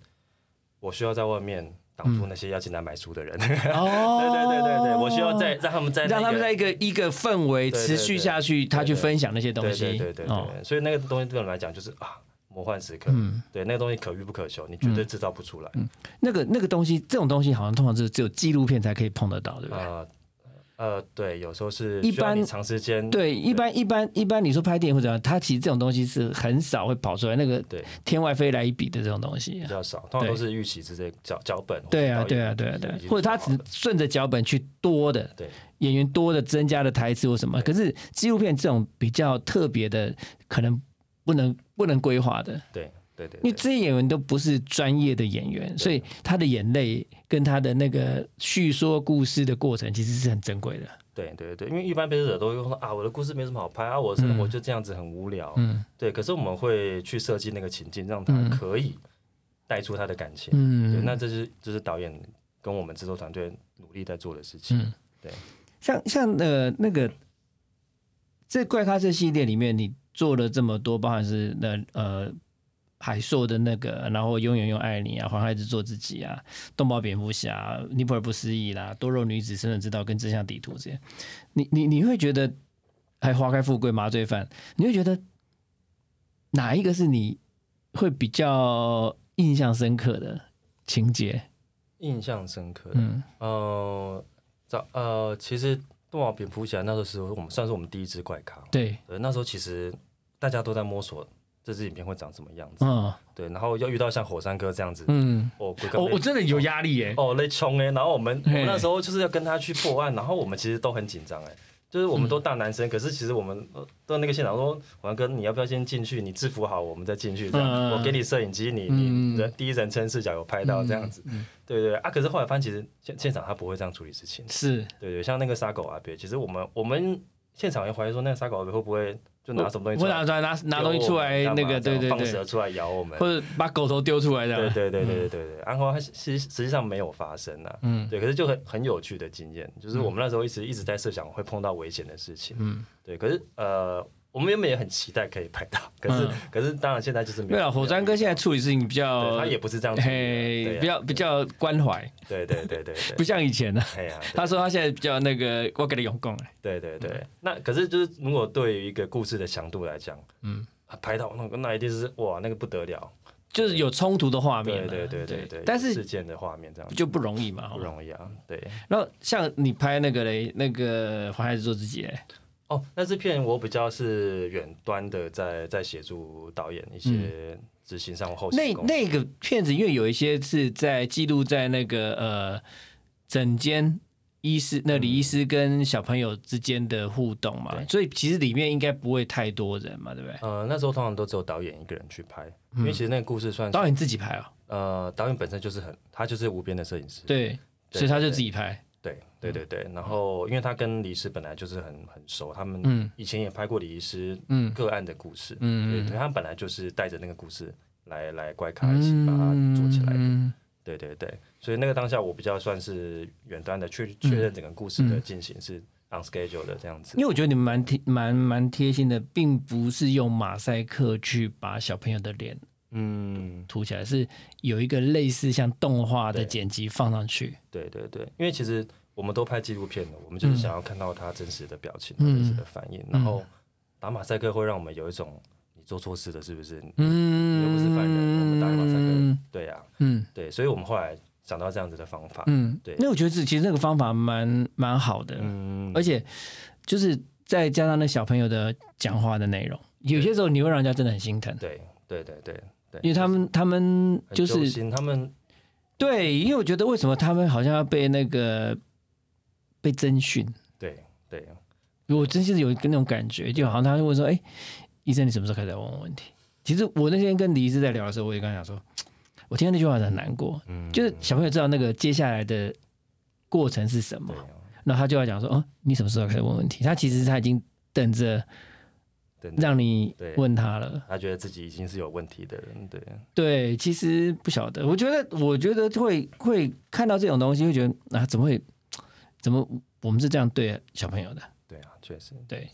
我需要在外面挡住那些要进来买书的人，哦，对对对对对，我需要在让他们在让他们在一个一个氛围持续下去，他去分享那些东西，对对对对，所以那个东西对我来讲就是啊。魔幻时刻，嗯，对，那个东西可遇不可求，你绝对制造不出来。嗯，那个那个东西，这种东西好像通常是只有纪录片才可以碰得到，对不对？呃呃，对，有时候是一般长时间，对，一般一般一般，你说拍电影或者它其实这种东西是很少会跑出来，那个对天外飞来一笔的这种东西比较少，通常都是预期之类脚脚本。对啊，对啊，对啊，对，或者他只顺着脚本去多的，对演员多的增加的台词或什么。可是纪录片这种比较特别的，可能不能。不能规划的，对对对，因为这些演员都不是专业的演员，所以他的眼泪跟他的那个叙说故事的过程，其实是很珍贵的。对对对，因为一般被摄者都会说啊，我的故事没什么好拍啊，我生活就这样子很无聊。嗯，对。可是我们会去设计那个情境，让他可以带出他的感情。嗯，那这是这是导演跟我们制作团队努力在做的事情。嗯，对。像像呃那个这怪咖这系列里面，你。做了这么多，包含是那呃海硕的那个，然后永远用爱你啊，黄孩子做自己啊，动保蝙蝠侠，尼泊尔不思议啦，多肉女子生存之道跟真相地图这些，你你你会觉得还花开富贵麻醉犯，你会觉得哪一个是你会比较印象深刻的情节？印象深刻，嗯呃早呃其实。动画蝙蝠侠那个时候，我们算是我们第一只怪咖。对，那时候其实大家都在摸索这支影片会长什么样子。嗯，对，然后又遇到像火山哥这样子，嗯，哦，我真的有压力耶。哦，累冲哎，然后我们我们那时候就是要跟他去破案，然后我们其实都很紧张哎。就是我们都大男生，可是其实我们到那个现场说，王哥，你要不要先进去？你制服好，我们再进去。这样，我给你摄影机，你你人第一人称视角有拍到这样子，对对啊。可是后来发现，其实现现场他不会这样处理事情。是，对对，像那个杀狗阿别，其实我们我们现场也怀疑说，那个杀狗阿别会不会就拿什么东西出来，我拿拿拿拿东西出来，那个对对放蛇对，出来咬我们，或者把狗头丢出来的，对对对对对对对，然后它实实际上没有发生啊，嗯，对，可是就很很有趣的经验，就是我们那时候一直一直在设想会碰到危险的事情，嗯，对，可是呃。我们原本也很期待可以拍到，可是可是当然现在就是没有。对啊，火山哥现在处理事情比较，他也不是这样，嘿，比较比较关怀。对对对对对，不像以前呢。哎呀，他说他现在比较那个，我给你用功。对对对，那可是就是如果对于一个故事的强度来讲，嗯，拍到那个那一定是哇，那个不得了，就是有冲突的画面。对对对对对，但是事件的画面这样就不容易嘛，不容易啊。对。然后像你拍那个嘞，那个黄孩子做自己嘞。哦，那这片我比较是远端的，在在协助导演一些执行上后期。那那个片子，因为有一些是在记录在那个呃整间医师，那李医师跟小朋友之间的互动嘛，所以其实里面应该不会太多人嘛，对不对？呃，那时候通常都只有导演一个人去拍，因为其实那个故事算导演自己拍啊。呃，导演本身就是很，他就是无边的摄影师，对，所以他就自己拍。对对对对，然后因为他跟李医师本来就是很很熟，他们以前也拍过李医师个案的故事，嗯对，他本来就是带着那个故事来来怪咖一起把它做起来的，对对对，所以那个当下我比较算是远端的确确认整个故事的进行是 on schedule 的这样子，因为我觉得你们蛮贴蛮蛮贴心的，并不是用马赛克去把小朋友的脸嗯。涂起来，是有一个类似像动画的剪辑放上去，对对对，因为其实。我们都拍纪录片的，我们就是想要看到他真实的表情、真实的反应。然后打马赛克会让我们有一种你做错事了是不是？嗯，你又不是犯人，我们打马赛克，对呀，嗯，对，所以我们后来想到这样子的方法，嗯，对。那我觉得其实那个方法蛮蛮好的，嗯，而且就是再加上那小朋友的讲话的内容，有些时候你会让人家真的很心疼。对，对，对，对，对，因为他们他们就是他们对，因为我觉得为什么他们好像要被那个。被征询，对对，我真心是有那种感觉，就好像他问说：“哎，医生，你什么时候开始问我问题？”其实我那天跟李医师在聊的时候，我也跟他讲说：“我听到那句话很难过，嗯，就是小朋友知道那个接下来的过程是什么，那他就要讲说：‘哦，你什么时候开始问问题？’他其实他已经等着让你问他了，他觉得自己已经是有问题的人，对。对，其实不晓得，我觉得我觉得会会看到这种东西，会觉得啊，怎么会？”怎么我们是这样对小朋友的？对啊，确实对。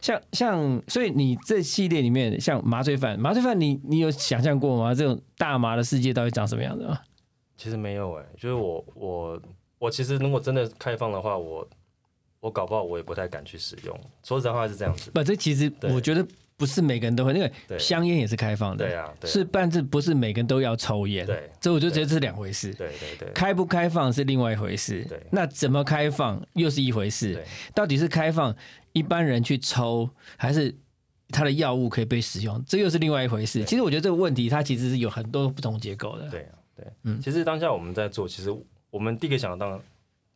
像像，所以你这系列里面，像麻醉犯，麻醉犯，你你有想象过吗？这种大麻的世界到底长什么样子吗？其实没有哎，就是我我我其实如果真的开放的话，我我搞不好我也不太敢去使用。说实在话是这样子。不，这其实我觉得。不是每个人都会，因为香烟也是开放的，对啊，是，但是不是每个人都要抽烟，对，这我就觉得这是两回事，对对对，开不开放是另外一回事，对，那怎么开放又是一回事，到底是开放一般人去抽，还是他的药物可以被使用，这又是另外一回事。其实我觉得这个问题它其实是有很多不同结构的，对对，嗯，其实当下我们在做，其实我们第一个想到。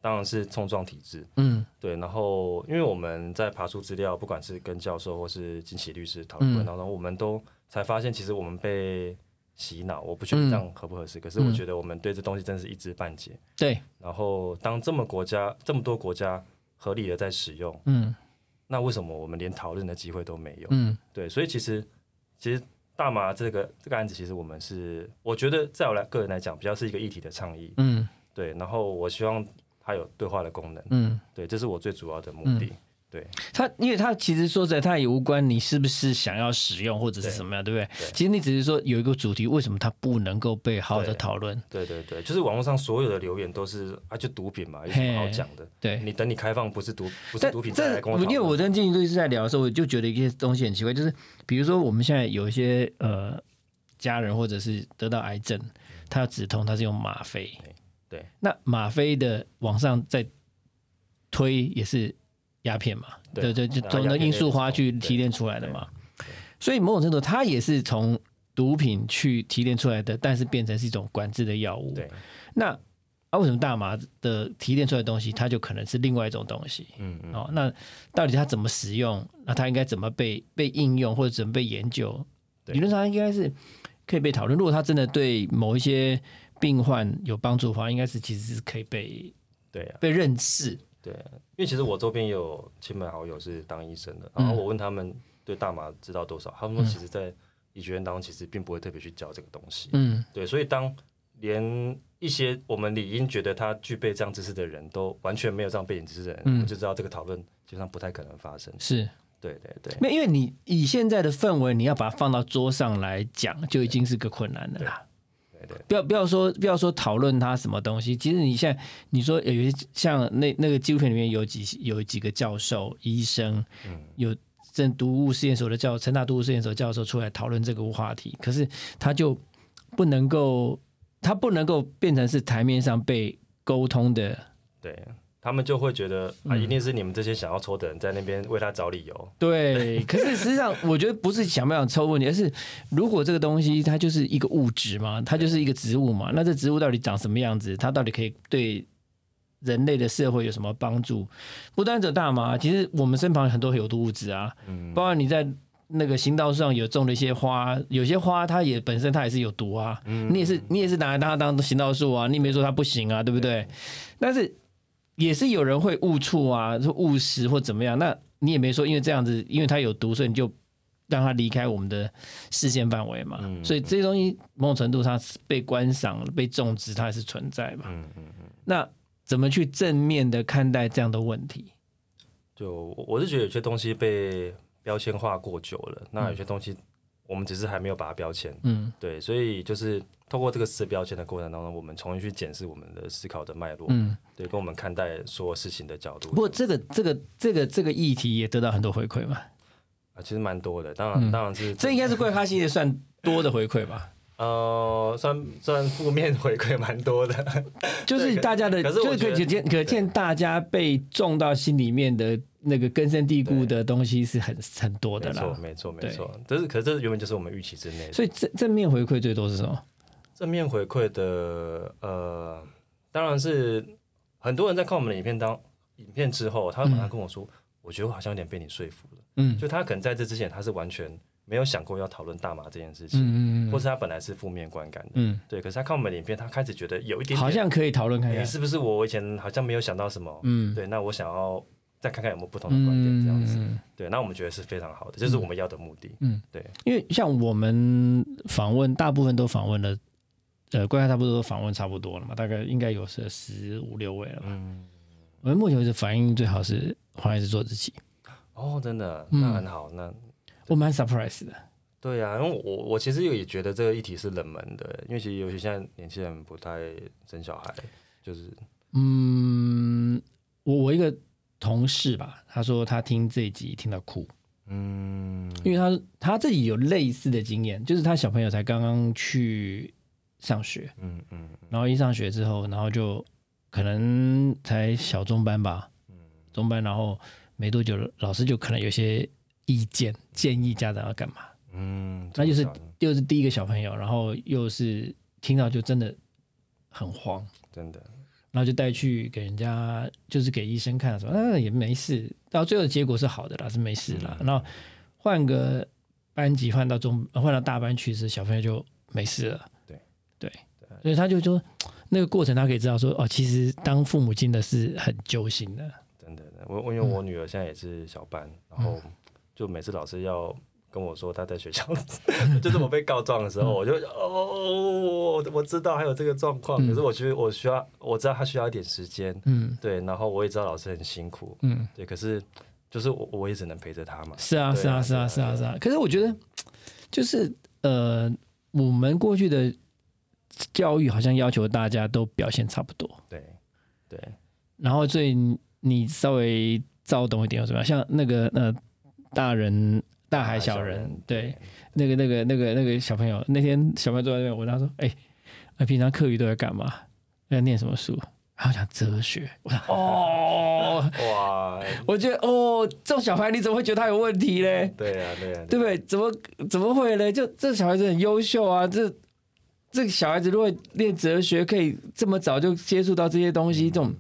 当然是冲撞体制，嗯，对。然后，因为我们在爬出资料，不管是跟教授或是金奇律师讨论，然后我们都才发现，其实我们被洗脑。我不确定这样合不合适，可是我觉得我们对这东西真是一知半解。对。然后，当这么国家这么多国家合理的在使用，嗯，那为什么我们连讨论的机会都没有？嗯，对。所以其实，其实大麻这个这个案子，其实我们是，我觉得在我来个人来讲，比较是一个议题的倡议。嗯，对。然后我希望。它有对话的功能，嗯，对，这是我最主要的目的。对它，因为它其实说实在，它也无关你是不是想要使用或者是什么样，对不对？其实你只是说有一个主题，为什么它不能够被好好的讨论？对对对，就是网络上所有的留言都是啊，就毒品嘛，有什么好讲的？对，你等你开放不是毒不是毒品再来跟我因为我跟金律师在聊的时候，我就觉得一些东西很奇怪，就是比如说我们现在有一些呃家人或者是得到癌症，他要止痛，他是用吗啡。对，那吗啡的往上再推也是鸦片嘛？对对，就从那罂粟花去提炼出来的嘛。所以某种程度，它也是从毒品去提炼出来的，但是变成是一种管制的药物。对，那啊，为什么大麻的提炼出来的东西，它就可能是另外一种东西？嗯嗯。哦，那到底它怎么使用？那它应该怎么被被应用，或者怎么被研究？理论上应该是可以被讨论。如果它真的对某一些病患有帮助的话，应该是其实是可以被对被认识。对，因为其实我周边有亲朋好友是当医生的，然后我问他们，对大麻知道多少？他们说，其实，在医学院当中，其实并不会特别去教这个东西。嗯，对，所以当连一些我们理应觉得他具备这样知识的人都完全没有这样背景知识的人，我们就知道这个讨论基本上不太可能发生。是，对对对，没，因为你以现在的氛围，你要把它放到桌上来讲，就已经是个困难的啦。不要不要说不要说讨论他什么东西，其实你现在你说有些像那那个纪录片里面有几有几个教授、医生，嗯，有正毒物实验所的教成大毒物实验所教授出来讨论这个话题，可是他就不能够，他不能够变成是台面上被沟通的。对他们就会觉得啊，一定是你们这些想要抽的人在那边为他找理由。对，可是实际上我觉得不是想不想抽问题，而是如果这个东西它就是一个物质嘛，它就是一个植物嘛，那这植物到底长什么样子？它到底可以对人类的社会有什么帮助？不单指大麻，其实我们身旁很多有毒物质啊，嗯，包括你在那个行道上有种了一些花，有些花它也本身它也是有毒啊，嗯你也是你也是拿来当当行道树啊，你也没说它不行啊，对不对？但是也是有人会误触啊，说误食或怎么样，那你也没说因为这样子，因为它有毒，所以你就让它离开我们的视线范围嘛。嗯所以这些东西某种程度它是被观赏、被种植，它还是存在嘛。嗯嗯嗯，那怎么去正面的看待这样的问题？就我我是觉得有些东西被标签化过久了，那有些东西我们只是还没有把它标签。嗯对，所以就是透过这个撕标签的过程当中，我们重新去检视我们的思考的脉络，嗯。对，跟我们看待所有事情的角度。不过这个这个这个这个议题也得到很多回馈嘛，啊，其实蛮多的，当然、当然是嗯这应该是贵咖系列算多的回馈吧。呃，算算负面回馈蛮多的。就是大家的，可是可可见可见大家被种到心里面的那个根深蒂固的东西是很很多的没错，啦。没错，没错。这是可是这原本就是我们预期之内的。所以正正面回馈最多是什么？正面回馈的，呃，当然是很多人在看我们的影片当影片之后，他会马上跟我说，我觉得我好像有点被你说服了。嗯就他可能在这之前，他是完全没有想过要讨论大麻这件事情，嗯嗯或是他本来是负面观感的。嗯对，可是他看我们的影片，他开始觉得有一点点好像可以讨论看诶看。是不是我以前好像没有想到什么？嗯对，那我想要再看看有没有不同的观点，这样子。嗯，对，那我们觉得是非常好的，这是我们要的目的。嗯，对，因为像我们访问，大部分都访问了，呃，贵咖差不多访问差不多了嘛，大概应该有是十五六位了吧。嗯，我们目前为止反应最好是黄来是做自己，哦，真的，嗯那很好。那我蛮 surprise 的。对啊，因为我我其实也觉得这个议题是冷门的，因为其实尤其现在年轻人不太生小孩，就是嗯，我我一个同事吧，他说他听这一集听到哭，嗯因为他他自己有类似的经验，就是他小朋友才刚刚去上学，嗯嗯然后一上学之后，然后就可能才小中班吧，嗯。中班，然后没多久，老师就可能有些意见建议家长要干嘛，嗯，那就是又是第一个小朋友，然后又是听到就真的很慌。真的，然后就带去给人家，就是给医生看，说啊也没事，到最后的结果是好的啦，是没事啦。然后换个班级换到中换到大班去时，小朋友就没事了。对。对，所以他就说 那个过程他可以知道说哦，其实当父母亲的是很揪心的。真的，我我因为我女儿现在也是小班，然后就每次老师要跟我说她在学校，就是我被告状的时候，我就哦，我我知道还有这个状况，可是我觉得我需要，我知道她需要一点时间，嗯。对，然后我也知道老师很辛苦，嗯，对，可是就是我我也只能陪着她嘛，是啊是啊是啊是啊。是啊。可是我觉得 就是呃，我们过去的教育好像要求大家都表现差不多。对对，然后所以你你稍微躁动一点又怎么样？像那个呃大人大海小人，对，那个那个那个那个小朋友，那天小朋友坐在那边，我跟他说：“哎、那平常课余都在干嘛？在念什么书？”然后讲哲学。我说：“哦，哇，我觉得哦，这种小孩你怎么会觉得他有问题嘞？对啊对啊，对不对？怎么怎么会嘞？就这小孩子很优秀啊，这这个小孩子如果练哲学，可以这么早就接触到这些东西，这种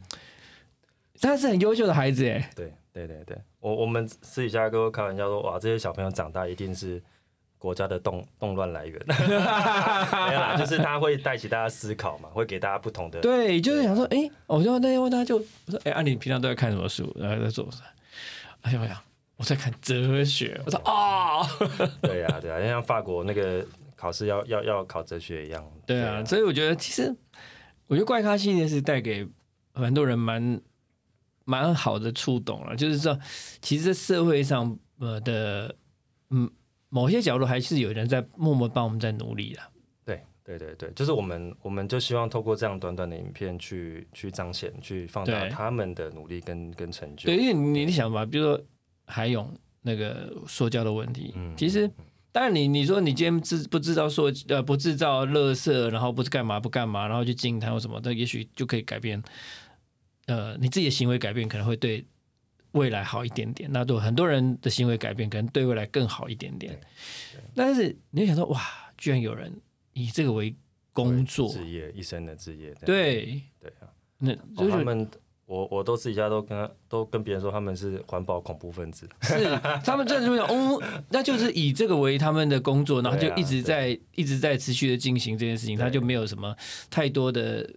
他是很优秀的孩子哎。对对对对，我我们私底下跟我开玩笑说，哇，这些小朋友长大一定是国家的动动乱来源，没有啦，就是他会带起大家思考嘛，会给大家不同的，对，就是想说，哎，我就那天问他就我说，哎，啊，你平常都在看什么书？然后在做啥？哎呀哎呀，我我在看哲学，我说啊，对呀对呀，像法国那个考试要要要考哲学一样。对啊，所以我觉得其实我觉得怪咖系列是带给很多人蛮蛮好的触动了，就是说其实社会上呃的嗯某些角度还是有人在默默帮我们在努力的。对对对对，就是我们，我们就希望透过这样短短的影片去去彰显、去放大他们的努力跟跟成就。对，因为你你想吧，比如说海勇那个说教的问题，嗯，其实当然你你说你今天制不制造说呃不制造垃圾，然后不是干嘛不干嘛，然后去禁它或什么，那也许就可以改变。呃，你自己的行为改变可能会对未来好一点点，那对很多人的行为改变可能对未来更好一点点。但是你想说，哇，居然有人。以这个为工作、职业、一生的职业，对对啊，那就是他们，我我都私底下都跟都跟别人说他们是环保恐怖分子，是他们这就讲哦，那就是以这个为他们的工作，然后就一直在一直在持续的进行这件事情，他就没有什么太多的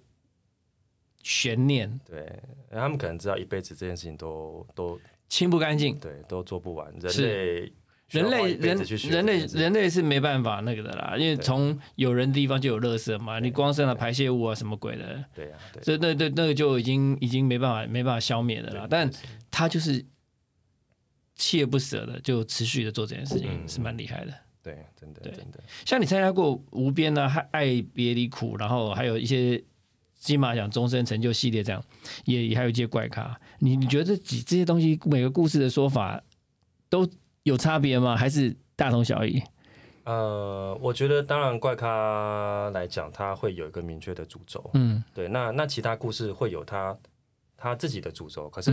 悬念。对，他们可能知道一辈子这件事情都都清不干净，对，都做不完，人类。人类人人类人类是没办法那个的啦，因为从有人的地方就有垃圾嘛，你光生了排泄物啊什么鬼的，对呀，这那那那个就已经已经没办法没办法消灭的啦。但他就是锲而不舍的，就持续的做这件事情，是蛮厉害的。对，真的，真的。像你参加过《无边》呢，《爱别离苦》，然后还有一些金马奖终身成就系列，这样也也还有一些怪咖。你你觉得这几这些东西每个故事的说法都？有差别吗？还是大同小异？呃，我觉得当然怪咖来讲，他会有一个明确的主轴。嗯，对。那那其他故事会有他他自己的主轴。可是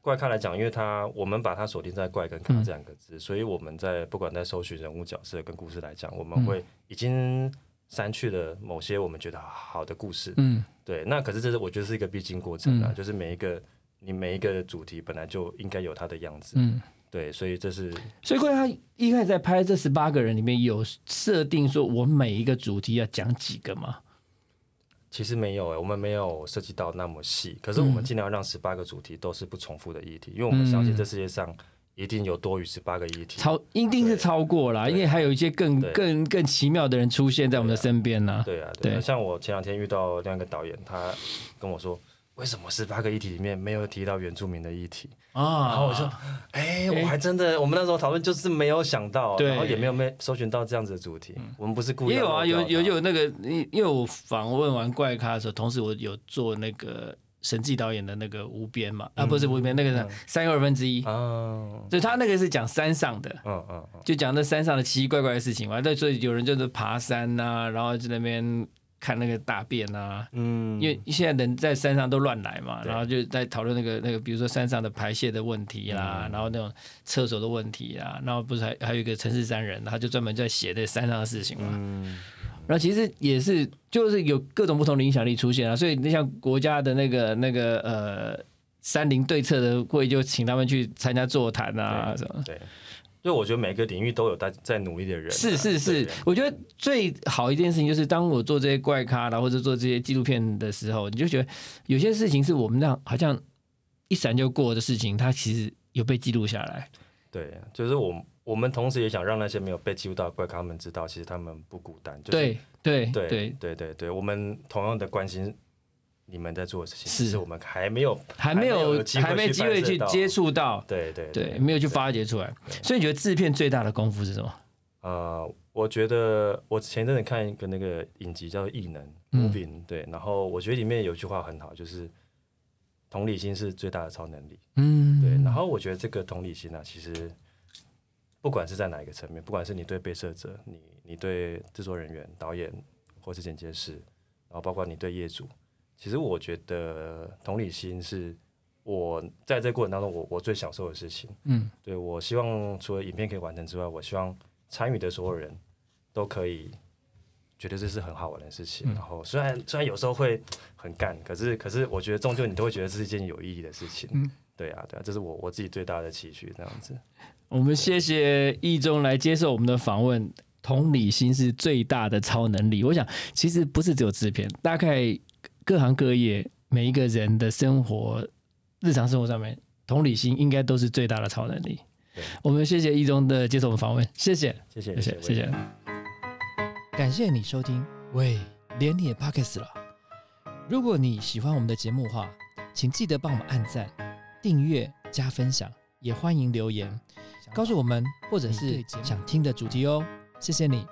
怪咖来讲，因为他我们把它锁定在怪跟咖这两个字，所以我们在不管在搜寻人物角色跟故事来讲，我们会已经删去了某些我们觉得好的故事。嗯，对。那可是这是我觉得是一个必经过程啊，就是每一个你每一个主题本来就应该有它的样子。嗯。对，所以这是，所以关键他一开始在拍这十八个人里面有设定说，我每一个主题要讲几个吗？其实没有诶，我们没有涉及到那么细，可是我们尽量让十八个主题都是不重复的议题，因为我们相信这世界上一定有多于十八个议题，超一定是超过了，因为还有一些更更更奇妙的人出现在我们的身边呢。对啊，对啊，像我前两天遇到另一个导演，他跟我说。为什么十八个议题里面没有提到原住民的议题啊？然后我说，哎，我还真的，我们那时候讨论就是没有想到，然后也没有没搜寻到这样子的主题。我们不是故意。也有啊，有有有那个，因因为我访问完怪咖的时候，同时我有做那个神迹导演的那个无边嘛，啊，不是无边，那个三二分之一啊，就他那个是讲山上的，嗯嗯，就讲那山上的奇奇怪怪的事情嘛。那所以有人就是爬山呐，然后在那边。看那个大便啊，嗯，因为现在人在山上都乱来嘛，然后就在讨论那个那个，比如说山上的排泄的问题啦，然后那种厕所的问题啊，然后不是还还有一个城市山人，他就专门在写这山上的事情嘛，嗯，然后其实也是就是有各种不同的影响力出现啊，所以你像国家的那个那个呃山林对策的会就请他们去参加座谈啊什么，对。就我觉得每个领域都有在在努力的人。是是是，我觉得最好一件事情就是，当我做这些怪咖啦，或者做这些纪录片的时候，你就觉得有些事情是我们那样好像一闪就过的事情，它其实有被记录下来。对，就是我我们同时也想让那些没有被记录到的怪咖们知道，其实他们不孤单。对对对对对对对，我们同样的关心。你们在做的事情是我们还没有还没有还没机会去接触到，对对对，没有去发掘出来。所以你觉得制片最大的功夫是什么？呃，我觉得我前阵子看一个那个影集叫《异能》，Moving，对，然后我觉得里面有句话很好，就是同理心是最大的超能力。嗯，对。然后我觉得这个同理心呢，其实不管是在哪一个层面，不管是你对被摄者，你你对制作人员、导演或是剪接师，然后包括你对业主。其实我觉得同理心是我在这过程当中，我我最享受的事情。嗯，对我希望除了影片可以完成之外，我希望参与的所有人都可以觉得这是很好玩的事情。然后虽然虽然有时候会很干，可是可是我觉得终究你都会觉得这是一件有意义的事情。嗯，对啊，对啊，这是我我自己最大的期许。这样子，我们谢谢易中来接受我们的访问。同理心是最大的超能力。我想，其实不是只有制片，大概。各行各业，每一个人的生活、日常生活上面，同理心应该都是最大的超能力。我们谢谢一中的接受我们访问，谢谢，谢谢，谢谢，谢谢。感谢你收听，喂，连你也 Pockets 了。如果你喜欢我们的节目话，请记得帮我们按赞、订阅、加分享，也欢迎留言告诉我们或者是想听的主题哦。谢谢你。